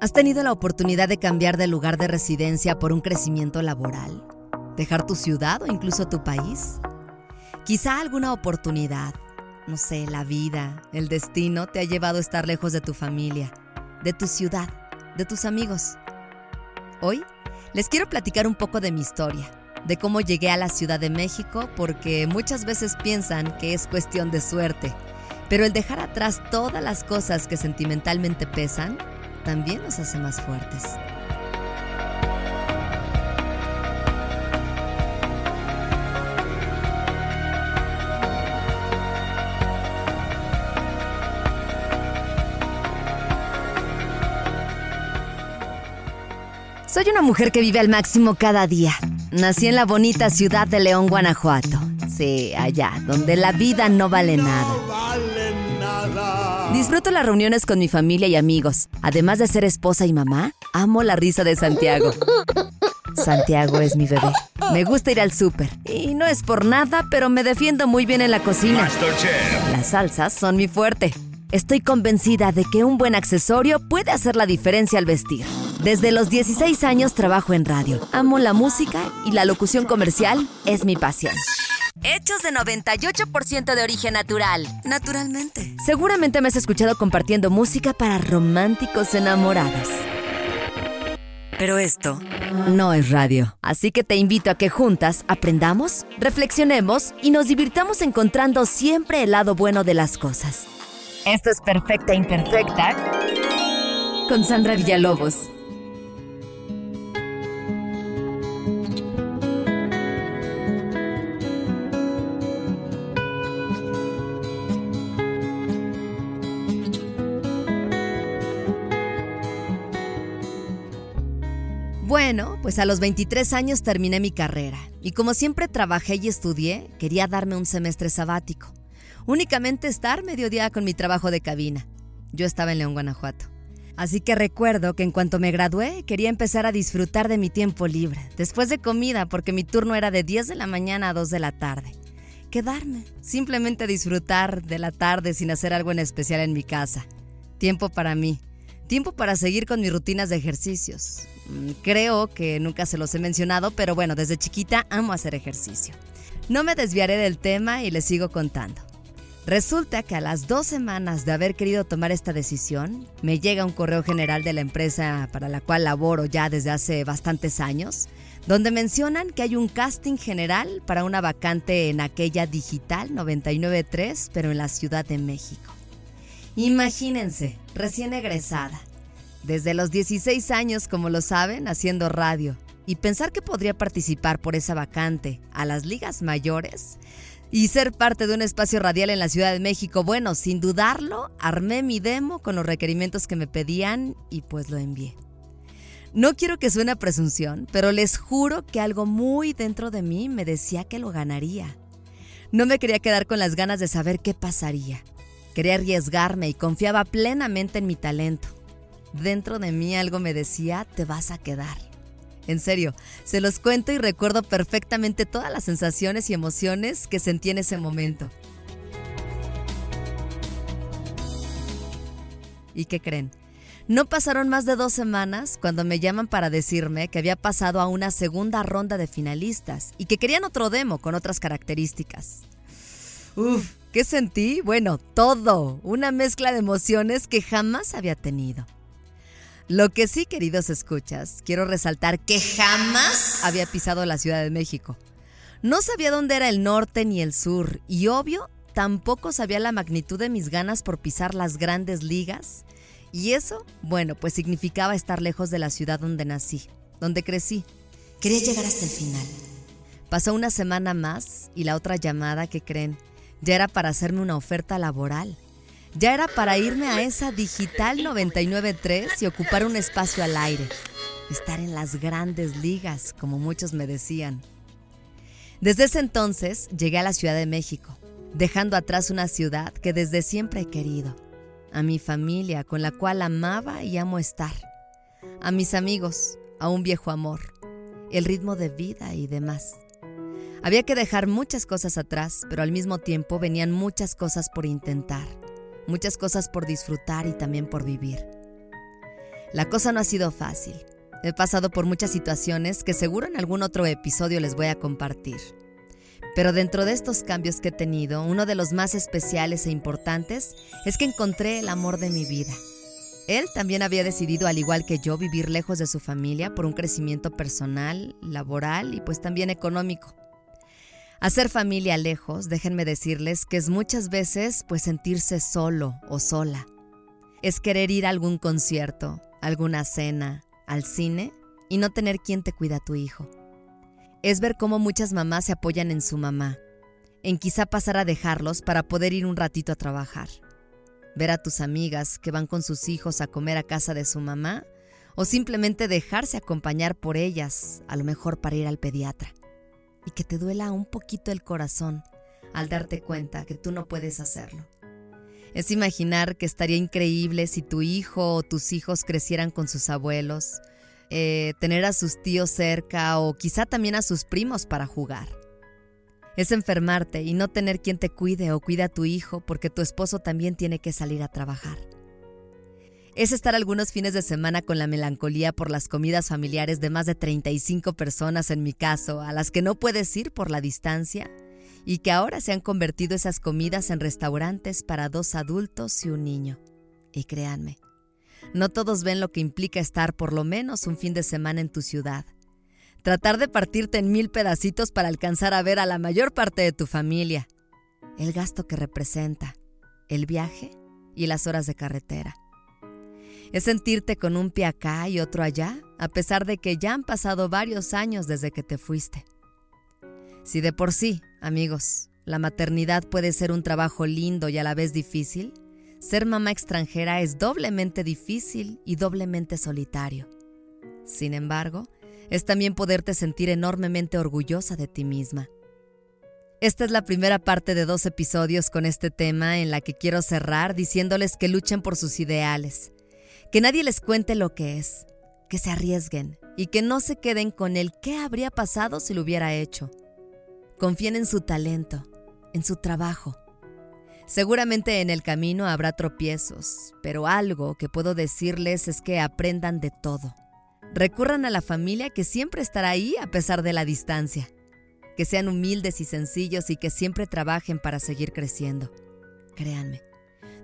¿Has tenido la oportunidad de cambiar de lugar de residencia por un crecimiento laboral? ¿Dejar tu ciudad o incluso tu país? Quizá alguna oportunidad, no sé, la vida, el destino te ha llevado a estar lejos de tu familia, de tu ciudad, de tus amigos. Hoy les quiero platicar un poco de mi historia, de cómo llegué a la Ciudad de México, porque muchas veces piensan que es cuestión de suerte, pero el dejar atrás todas las cosas que sentimentalmente pesan también nos hace más fuertes. Soy una mujer que vive al máximo cada día. Nací en la bonita ciudad de León, Guanajuato. Sí, allá, donde la vida no vale nada. Disfruto las reuniones con mi familia y amigos. Además de ser esposa y mamá, amo la risa de Santiago. Santiago es mi bebé. Me gusta ir al súper. Y no es por nada, pero me defiendo muy bien en la cocina. Las salsas son mi fuerte. Estoy convencida de que un buen accesorio puede hacer la diferencia al vestir. Desde los 16 años trabajo en radio. Amo la música y la locución comercial es mi pasión. Hechos de 98% de origen natural. Naturalmente. Seguramente me has escuchado compartiendo música para románticos enamorados. Pero esto no es radio. Así que te invito a que juntas aprendamos, reflexionemos y nos divirtamos encontrando siempre el lado bueno de las cosas. Esto es Perfecta Imperfecta con Sandra Villalobos. Bueno, pues a los 23 años terminé mi carrera y como siempre trabajé y estudié, quería darme un semestre sabático. Únicamente estar mediodía con mi trabajo de cabina. Yo estaba en León, Guanajuato. Así que recuerdo que en cuanto me gradué quería empezar a disfrutar de mi tiempo libre, después de comida porque mi turno era de 10 de la mañana a 2 de la tarde. Quedarme, simplemente disfrutar de la tarde sin hacer algo en especial en mi casa. Tiempo para mí, tiempo para seguir con mis rutinas de ejercicios. Mm, creo que nunca se los he mencionado, pero bueno, desde chiquita amo hacer ejercicio. No me desviaré del tema y les sigo contando. Resulta que a las dos semanas de haber querido tomar esta decisión, me llega un correo general de la empresa para la cual laboro ya desde hace bastantes años, donde mencionan que hay un casting general para una vacante en aquella digital 993, pero en la Ciudad de México. Imagínense, recién egresada, desde los 16 años, como lo saben, haciendo radio, y pensar que podría participar por esa vacante a las ligas mayores y ser parte de un espacio radial en la Ciudad de México, bueno, sin dudarlo, armé mi demo con los requerimientos que me pedían y pues lo envié. No quiero que suene presunción, pero les juro que algo muy dentro de mí me decía que lo ganaría. No me quería quedar con las ganas de saber qué pasaría. Quería arriesgarme y confiaba plenamente en mi talento. Dentro de mí algo me decía, te vas a quedar. En serio, se los cuento y recuerdo perfectamente todas las sensaciones y emociones que sentí en ese momento. ¿Y qué creen? No pasaron más de dos semanas cuando me llaman para decirme que había pasado a una segunda ronda de finalistas y que querían otro demo con otras características. Uf, ¿Qué sentí? Bueno, todo, una mezcla de emociones que jamás había tenido. Lo que sí, queridos escuchas, quiero resaltar que jamás había pisado la Ciudad de México. No sabía dónde era el norte ni el sur y obvio, tampoco sabía la magnitud de mis ganas por pisar las grandes ligas. Y eso, bueno, pues significaba estar lejos de la ciudad donde nací, donde crecí. Quería llegar hasta el final. Pasó una semana más y la otra llamada que creen ya era para hacerme una oferta laboral. Ya era para irme a esa digital 993 y ocupar un espacio al aire. Estar en las grandes ligas, como muchos me decían. Desde ese entonces llegué a la Ciudad de México, dejando atrás una ciudad que desde siempre he querido. A mi familia, con la cual amaba y amo estar. A mis amigos, a un viejo amor, el ritmo de vida y demás. Había que dejar muchas cosas atrás, pero al mismo tiempo venían muchas cosas por intentar, muchas cosas por disfrutar y también por vivir. La cosa no ha sido fácil. He pasado por muchas situaciones que seguro en algún otro episodio les voy a compartir. Pero dentro de estos cambios que he tenido, uno de los más especiales e importantes es que encontré el amor de mi vida. Él también había decidido, al igual que yo, vivir lejos de su familia por un crecimiento personal, laboral y pues también económico. Hacer familia lejos, déjenme decirles que es muchas veces pues sentirse solo o sola. Es querer ir a algún concierto, alguna cena, al cine y no tener quien te cuida a tu hijo. Es ver cómo muchas mamás se apoyan en su mamá, en quizá pasar a dejarlos para poder ir un ratito a trabajar ver a tus amigas que van con sus hijos a comer a casa de su mamá o simplemente dejarse acompañar por ellas, a lo mejor para ir al pediatra. Y que te duela un poquito el corazón al darte cuenta que tú no puedes hacerlo. Es imaginar que estaría increíble si tu hijo o tus hijos crecieran con sus abuelos, eh, tener a sus tíos cerca o quizá también a sus primos para jugar. Es enfermarte y no tener quien te cuide o cuida a tu hijo porque tu esposo también tiene que salir a trabajar. Es estar algunos fines de semana con la melancolía por las comidas familiares de más de 35 personas en mi caso, a las que no puedes ir por la distancia, y que ahora se han convertido esas comidas en restaurantes para dos adultos y un niño. Y créanme, no todos ven lo que implica estar por lo menos un fin de semana en tu ciudad tratar de partirte en mil pedacitos para alcanzar a ver a la mayor parte de tu familia, el gasto que representa, el viaje y las horas de carretera. Es sentirte con un pie acá y otro allá, a pesar de que ya han pasado varios años desde que te fuiste. Si de por sí, amigos, la maternidad puede ser un trabajo lindo y a la vez difícil, ser mamá extranjera es doblemente difícil y doblemente solitario. Sin embargo, es también poderte sentir enormemente orgullosa de ti misma. Esta es la primera parte de dos episodios con este tema en la que quiero cerrar diciéndoles que luchen por sus ideales, que nadie les cuente lo que es, que se arriesguen y que no se queden con el qué habría pasado si lo hubiera hecho. Confíen en su talento, en su trabajo. Seguramente en el camino habrá tropiezos, pero algo que puedo decirles es que aprendan de todo. Recurran a la familia que siempre estará ahí a pesar de la distancia. Que sean humildes y sencillos y que siempre trabajen para seguir creciendo. Créanme,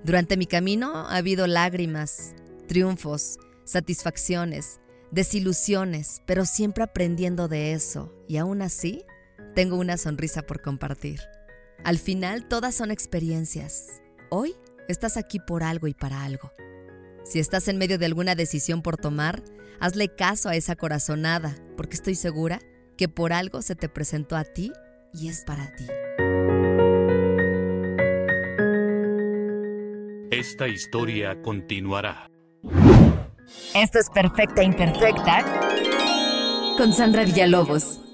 durante mi camino ha habido lágrimas, triunfos, satisfacciones, desilusiones, pero siempre aprendiendo de eso y aún así tengo una sonrisa por compartir. Al final todas son experiencias. Hoy estás aquí por algo y para algo. Si estás en medio de alguna decisión por tomar, Hazle caso a esa corazonada, porque estoy segura que por algo se te presentó a ti y es para ti. Esta historia continuará. Esto es Perfecta Imperfecta con Sandra Villalobos.